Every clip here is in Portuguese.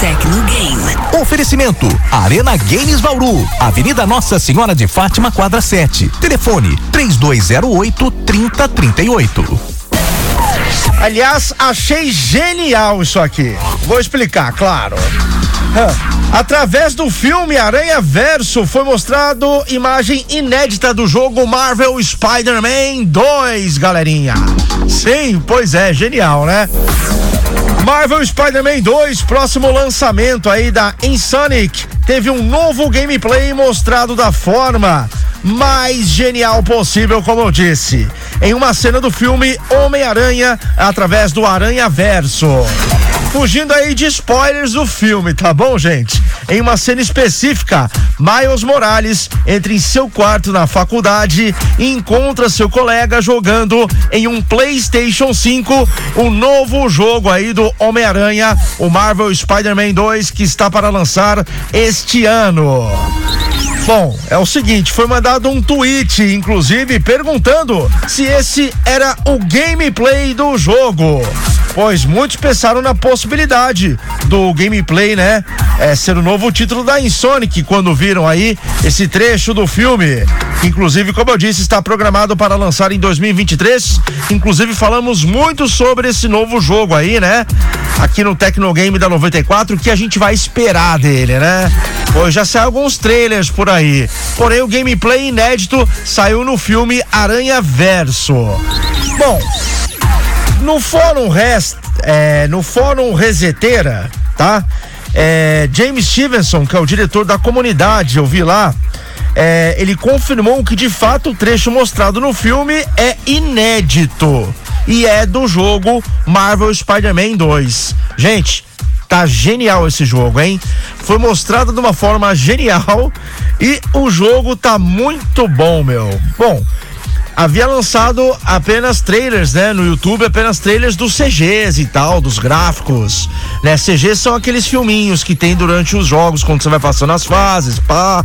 Tecnogame. Oferecimento: Arena Games Bauru, Avenida Nossa Senhora de Fátima, quadra 7. Telefone: 3208 3038. Aliás, achei genial isso aqui. Vou explicar, claro. Através do filme Aranha Verso foi mostrado imagem inédita do jogo Marvel Spider-Man 2, galerinha. Sim, pois é, genial, né? Marvel Spider-Man 2, próximo lançamento aí da Insonic, teve um novo gameplay mostrado da forma mais genial possível, como eu disse, em uma cena do filme Homem-Aranha através do Aranha Verso. Fugindo aí de spoilers do filme, tá bom, gente? Em uma cena específica, Miles Morales entra em seu quarto na faculdade e encontra seu colega jogando em um PlayStation 5 o novo jogo aí do Homem-Aranha, o Marvel Spider-Man 2, que está para lançar este ano. Bom, é o seguinte, foi mandado um tweet, inclusive, perguntando se esse era o gameplay do jogo. Pois muitos pensaram na possibilidade do gameplay, né? É, ser o novo título da Insonic quando viram aí esse trecho do filme. Inclusive, como eu disse, está programado para lançar em 2023. Inclusive, falamos muito sobre esse novo jogo aí, né? Aqui no Tecnogame da 94, que a gente vai esperar dele, né? Pois já saiu alguns trailers por aí. Porém, o gameplay inédito saiu no filme Aranha Verso. Bom, no fórum Rest, é, no fórum Reseteira, tá? É, James Stevenson, que é o diretor da comunidade, eu vi lá, é, ele confirmou que de fato o trecho mostrado no filme é inédito e é do jogo Marvel Spider-Man 2. Gente, tá genial esse jogo, hein? Foi mostrado de uma forma genial e o jogo tá muito bom, meu. Bom, havia lançado apenas trailers, né, no YouTube, apenas trailers dos CGs e tal, dos gráficos, né? CGs são aqueles filminhos que tem durante os jogos quando você vai passando as fases, pá.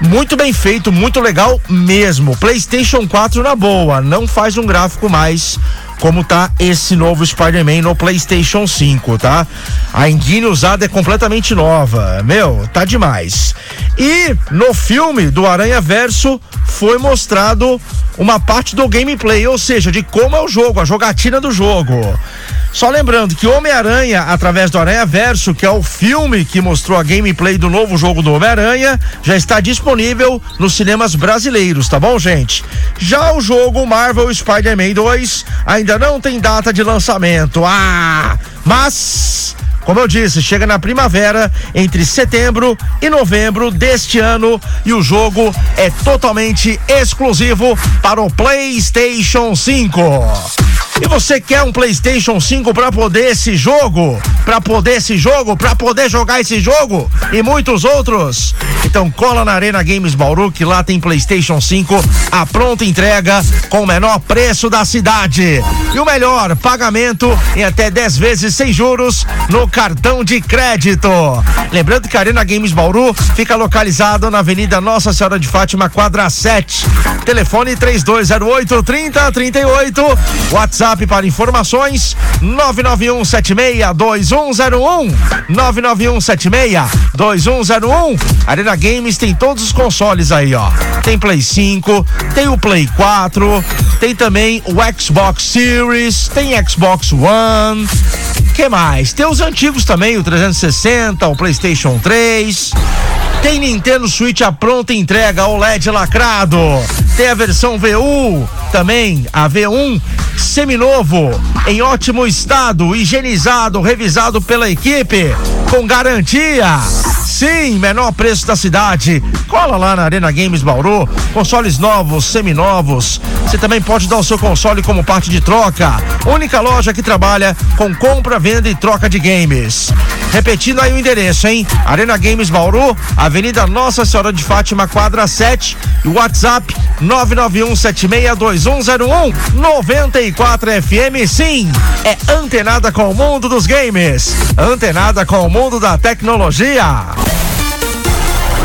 Muito bem feito, muito legal mesmo. PlayStation 4 na boa, não faz um gráfico mais como tá esse novo Spider-Man no PlayStation 5, tá? A engine usada é completamente nova. Meu, tá demais. E no filme do Aranha Verso foi mostrado uma parte do gameplay, ou seja, de como é o jogo, a jogatina do jogo. Só lembrando que Homem-Aranha, através do Aranha Verso, que é o filme que mostrou a gameplay do novo jogo do Homem-Aranha, já está disponível nos cinemas brasileiros, tá bom, gente? Já o jogo Marvel Spider-Man 2 ainda não tem data de lançamento. Ah! Mas como eu disse, chega na primavera, entre setembro e novembro deste ano, e o jogo é totalmente exclusivo para o PlayStation 5. E você quer um PlayStation 5 para poder esse jogo? Para poder esse jogo? Para poder jogar esse jogo? E muitos outros? Então cola na Arena Games Bauru que lá tem PlayStation 5 a pronta entrega com o menor preço da cidade. E o melhor, pagamento em até 10 vezes sem juros no cartão de crédito. Lembrando que a Arena Games Bauru fica localizado na Avenida Nossa Senhora de Fátima, quadra 7. Telefone 3208 3038. WhatsApp WhatsApp para informações 991762101 991762101 Arena Games tem todos os consoles aí, ó. Tem Play 5, tem o Play 4, tem também o Xbox Series, tem Xbox One. Que mais? Tem os antigos também, o 360, o PlayStation 3. Tem Nintendo Switch a pronta entrega OLED lacrado. Tem a versão VU também, a V1 seminovo, em ótimo estado, higienizado, revisado pela equipe, com garantia. Sim, menor preço da cidade. Cola lá na Arena Games Bauru. Consoles novos, seminovos. Você também pode dar o seu console como parte de troca. Única loja que trabalha com compra, venda e troca de games. Repetindo aí o endereço, hein? Arena Games Bauru, Avenida Nossa Senhora de Fátima, quadra 7. E WhatsApp 991762101 94 FM. Sim, é antenada com o mundo dos games. Antenada com o mundo da tecnologia.